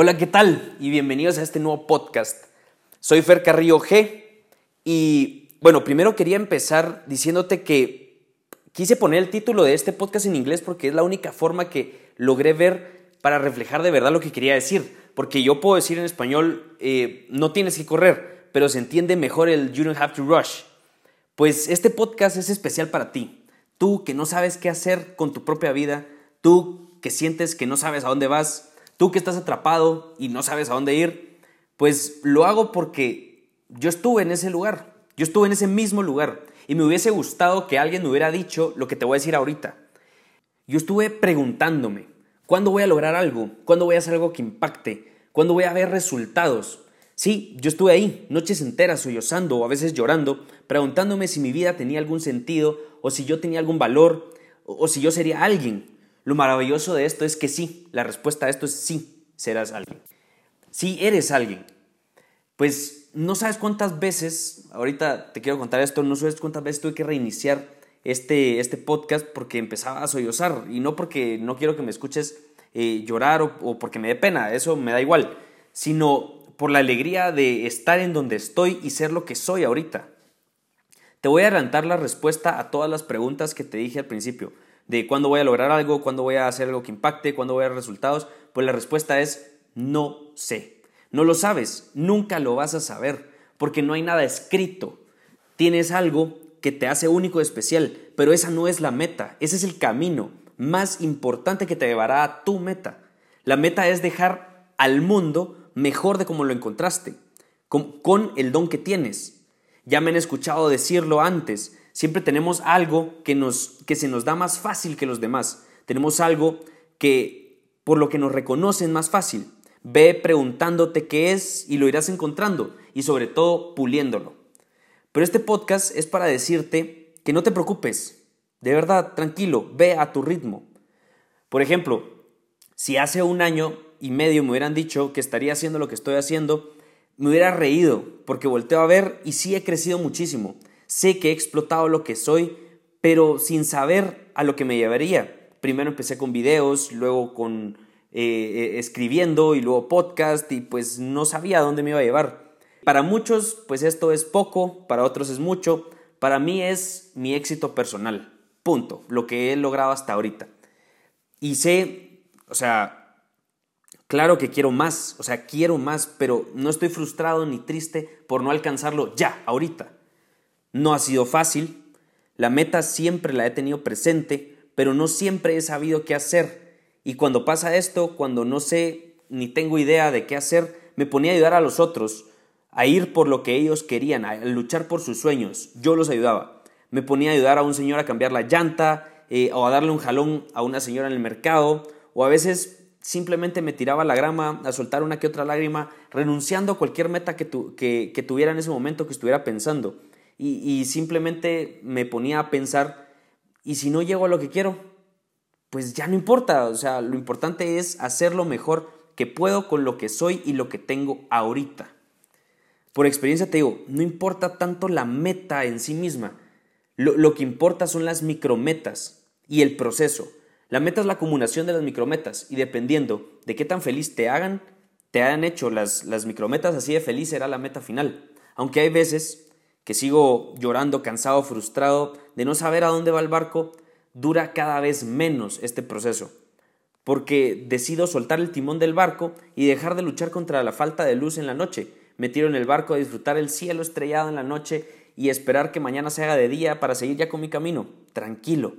Hola, ¿qué tal? Y bienvenidos a este nuevo podcast. Soy Fer Carrillo G y bueno, primero quería empezar diciéndote que quise poner el título de este podcast en inglés porque es la única forma que logré ver para reflejar de verdad lo que quería decir. Porque yo puedo decir en español, eh, no tienes que correr, pero se entiende mejor el you don't have to rush. Pues este podcast es especial para ti. Tú que no sabes qué hacer con tu propia vida, tú que sientes que no sabes a dónde vas, Tú que estás atrapado y no sabes a dónde ir, pues lo hago porque yo estuve en ese lugar, yo estuve en ese mismo lugar y me hubiese gustado que alguien me hubiera dicho lo que te voy a decir ahorita. Yo estuve preguntándome, ¿cuándo voy a lograr algo? ¿Cuándo voy a hacer algo que impacte? ¿Cuándo voy a ver resultados? Sí, yo estuve ahí, noches enteras sollozando o a veces llorando, preguntándome si mi vida tenía algún sentido o si yo tenía algún valor o si yo sería alguien. Lo maravilloso de esto es que sí, la respuesta a esto es sí, serás alguien. Sí, eres alguien. Pues no sabes cuántas veces, ahorita te quiero contar esto, no sabes cuántas veces tuve que reiniciar este, este podcast porque empezaba a sollozar y no porque no quiero que me escuches eh, llorar o, o porque me dé pena, eso me da igual, sino por la alegría de estar en donde estoy y ser lo que soy ahorita. Te voy a adelantar la respuesta a todas las preguntas que te dije al principio de cuándo voy a lograr algo, cuándo voy a hacer algo que impacte, cuándo voy a dar resultados, pues la respuesta es no sé. No lo sabes, nunca lo vas a saber, porque no hay nada escrito. Tienes algo que te hace único y especial, pero esa no es la meta, ese es el camino más importante que te llevará a tu meta. La meta es dejar al mundo mejor de como lo encontraste, con, con el don que tienes. Ya me han escuchado decirlo antes, Siempre tenemos algo que, nos, que se nos da más fácil que los demás. Tenemos algo que por lo que nos reconocen más fácil. Ve preguntándote qué es y lo irás encontrando y sobre todo puliéndolo. Pero este podcast es para decirte que no te preocupes. De verdad, tranquilo, ve a tu ritmo. Por ejemplo, si hace un año y medio me hubieran dicho que estaría haciendo lo que estoy haciendo, me hubiera reído porque volteo a ver y sí he crecido muchísimo sé que he explotado lo que soy, pero sin saber a lo que me llevaría. Primero empecé con videos, luego con eh, eh, escribiendo y luego podcast y pues no sabía a dónde me iba a llevar. Para muchos pues esto es poco, para otros es mucho, para mí es mi éxito personal, punto, lo que he logrado hasta ahorita. Y sé, o sea, claro que quiero más, o sea, quiero más, pero no estoy frustrado ni triste por no alcanzarlo ya, ahorita. No ha sido fácil, la meta siempre la he tenido presente, pero no siempre he sabido qué hacer. Y cuando pasa esto, cuando no sé ni tengo idea de qué hacer, me ponía a ayudar a los otros, a ir por lo que ellos querían, a luchar por sus sueños. Yo los ayudaba. Me ponía a ayudar a un señor a cambiar la llanta, eh, o a darle un jalón a una señora en el mercado, o a veces simplemente me tiraba la grama a soltar una que otra lágrima, renunciando a cualquier meta que, que tuviera en ese momento que estuviera pensando y, simplemente me ponía a pensar, ¿y si no llego a lo que quiero? Pues ya no importa, o sea, lo importante es hacer lo mejor que puedo con lo que soy y lo que tengo ahorita. Por experiencia te digo, no importa tanto la meta en sí misma, lo, lo que importa son las micrometas y el proceso. La meta es la acumulación de las micrometas y dependiendo de qué tan feliz te hagan, te hayan hecho las, las micrometas, así de feliz será la meta final. Aunque hay veces que sigo llorando, cansado, frustrado de no saber a dónde va el barco, dura cada vez menos este proceso, porque decido soltar el timón del barco y dejar de luchar contra la falta de luz en la noche. Me tiro en el barco a disfrutar el cielo estrellado en la noche y esperar que mañana se haga de día para seguir ya con mi camino, tranquilo.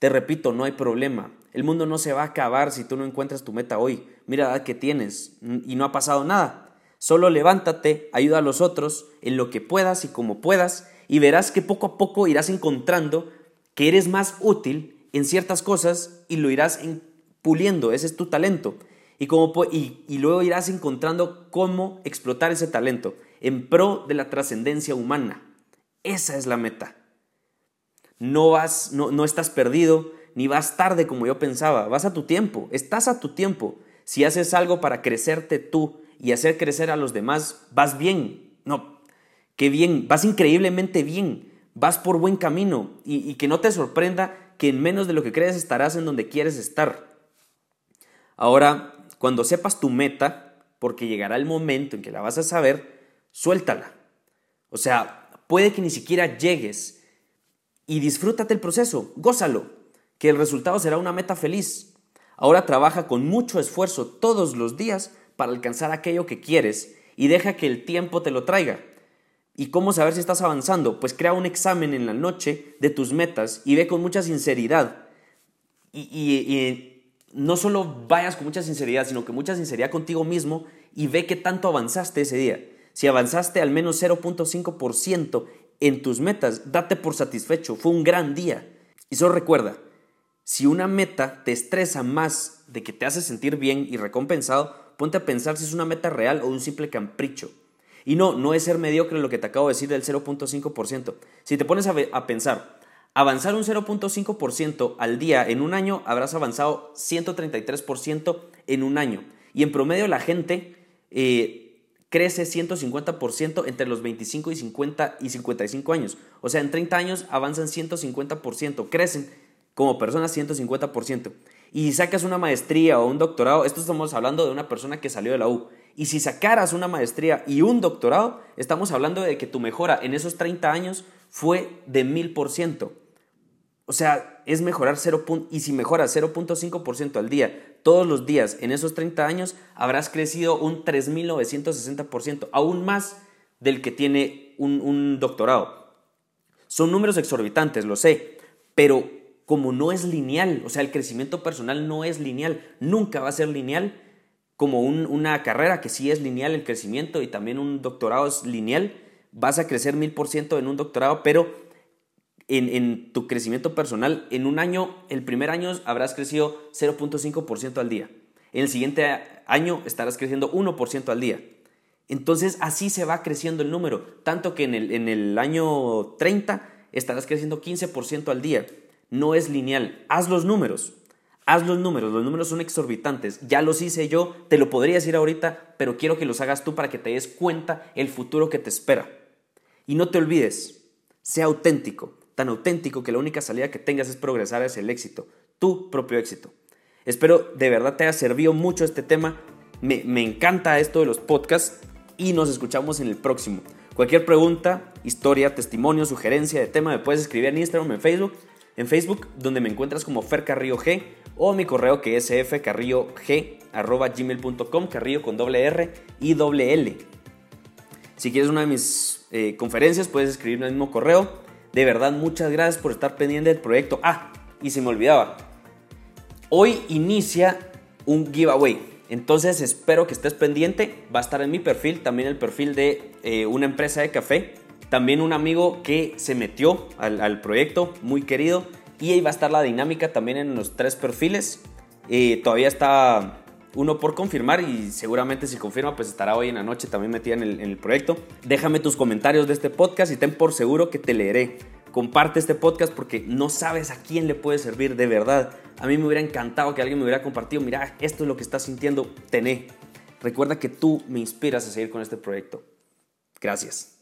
Te repito, no hay problema. El mundo no se va a acabar si tú no encuentras tu meta hoy. Mira la edad que tienes y no ha pasado nada. Solo levántate, ayuda a los otros en lo que puedas y como puedas y verás que poco a poco irás encontrando que eres más útil en ciertas cosas y lo irás puliendo, ese es tu talento. Y, como, y, luego irás encontrando cómo explotar ese talento en pro de la trascendencia humana. Esa es la meta. No vas, no, no estás perdido, ni vas tarde como yo pensaba, vas a tu tiempo, estás a tu tiempo. Si haces algo para crecerte tú y hacer crecer a los demás, vas bien. No, qué bien, vas increíblemente bien, vas por buen camino y, que no te sorprenda que en menos de lo que crees estarás en donde quieres estar. Ahora, cuando sepas tu meta, porque llegará el momento en que la vas a saber, suéltala. O sea, puede que ni siquiera llegues y disfrútate el proceso, gózalo, que el resultado será una meta feliz. Ahora trabaja con mucho esfuerzo todos los días para alcanzar aquello que quieres y deja que el tiempo te lo traiga. ¿Y cómo saber si estás avanzando? Pues crea un examen en la noche de tus metas y ve con mucha sinceridad. Y, no solo vayas con mucha sinceridad, sino que mucha sinceridad contigo mismo y ve qué tanto avanzaste ese día. Si avanzaste al menos 0.5% en tus metas, date por satisfecho. Fue un gran día. Y solo recuerda, si una meta te estresa más de que te hace sentir bien y recompensado, ponte a pensar si es una meta real o un simple capricho. Y no, no es ser mediocre lo que te acabo de decir del 0.5%. Si te pones a, pensar, avanzar un 0.5% al día en un año, habrás avanzado 133% en un año. Y en promedio la gente eh, crece 150% entre los 25 y 50 y 55 años. O sea, en 30 años avanzan 150%, crecen como personas 150%. Y sacas una maestría o un doctorado, esto estamos hablando de una persona que salió de la U. Y si sacaras una maestría y un doctorado, estamos hablando de que tu mejora en esos 30 años fue de 1000%. O sea, es mejorar 0. Y si mejoras 0.5% al día, todos los días, en esos 30 años, habrás crecido un 3.960%, aún más del que tiene un, un doctorado. Son números exorbitantes, lo sé, pero como no es lineal, o sea, el crecimiento personal no es lineal, nunca va a ser lineal como una carrera que sí es lineal el crecimiento y también un doctorado es lineal, vas a crecer mil por ciento en un doctorado, pero en, tu crecimiento personal, en un año, el primer año habrás crecido 0.5% al día. En el siguiente año estarás creciendo 1% al día. Entonces así se va creciendo el número, tanto que en el año 30 estarás creciendo 15% al día no es lineal. Haz los números. Haz los números. Los números son exorbitantes. Ya los hice yo, te lo podría decir ahorita, pero quiero que los hagas tú para que te des cuenta el futuro que te espera. Y no te olvides, sea auténtico, tan auténtico que la única salida que tengas es progresar hacia el éxito, tu propio éxito. Espero de verdad te haya servido mucho este tema. Me, me encanta esto de los podcasts y nos escuchamos en el próximo. Cualquier pregunta, historia, testimonio, sugerencia de tema me puedes escribir en Instagram, en Facebook en Facebook, donde me encuentras como Fer Carrillo G, o mi correo que es fcarrillog.gmail.com, carrillo con doble R y doble L. Si quieres una de mis eh, conferencias, puedes escribirme el mismo correo. De verdad, muchas gracias por estar pendiente del proyecto. Ah, y se me olvidaba. Hoy inicia un giveaway. Entonces espero que estés pendiente. Va a estar en mi perfil, también el perfil de eh, una empresa de café también un amigo que se metió al, proyecto, muy querido. Y ahí va a estar la dinámica también en los tres perfiles. Eh, todavía está uno por confirmar y seguramente si confirma pues estará hoy en la noche también metida en el, en el proyecto. Déjame tus comentarios de este podcast y ten por seguro que te leeré. Comparte este podcast porque no sabes a quién le puede servir de verdad. A mí me hubiera encantado que alguien me hubiera compartido, mira, esto es lo que estás sintiendo, tené. Recuerda que tú me inspiras a seguir con este proyecto. Gracias.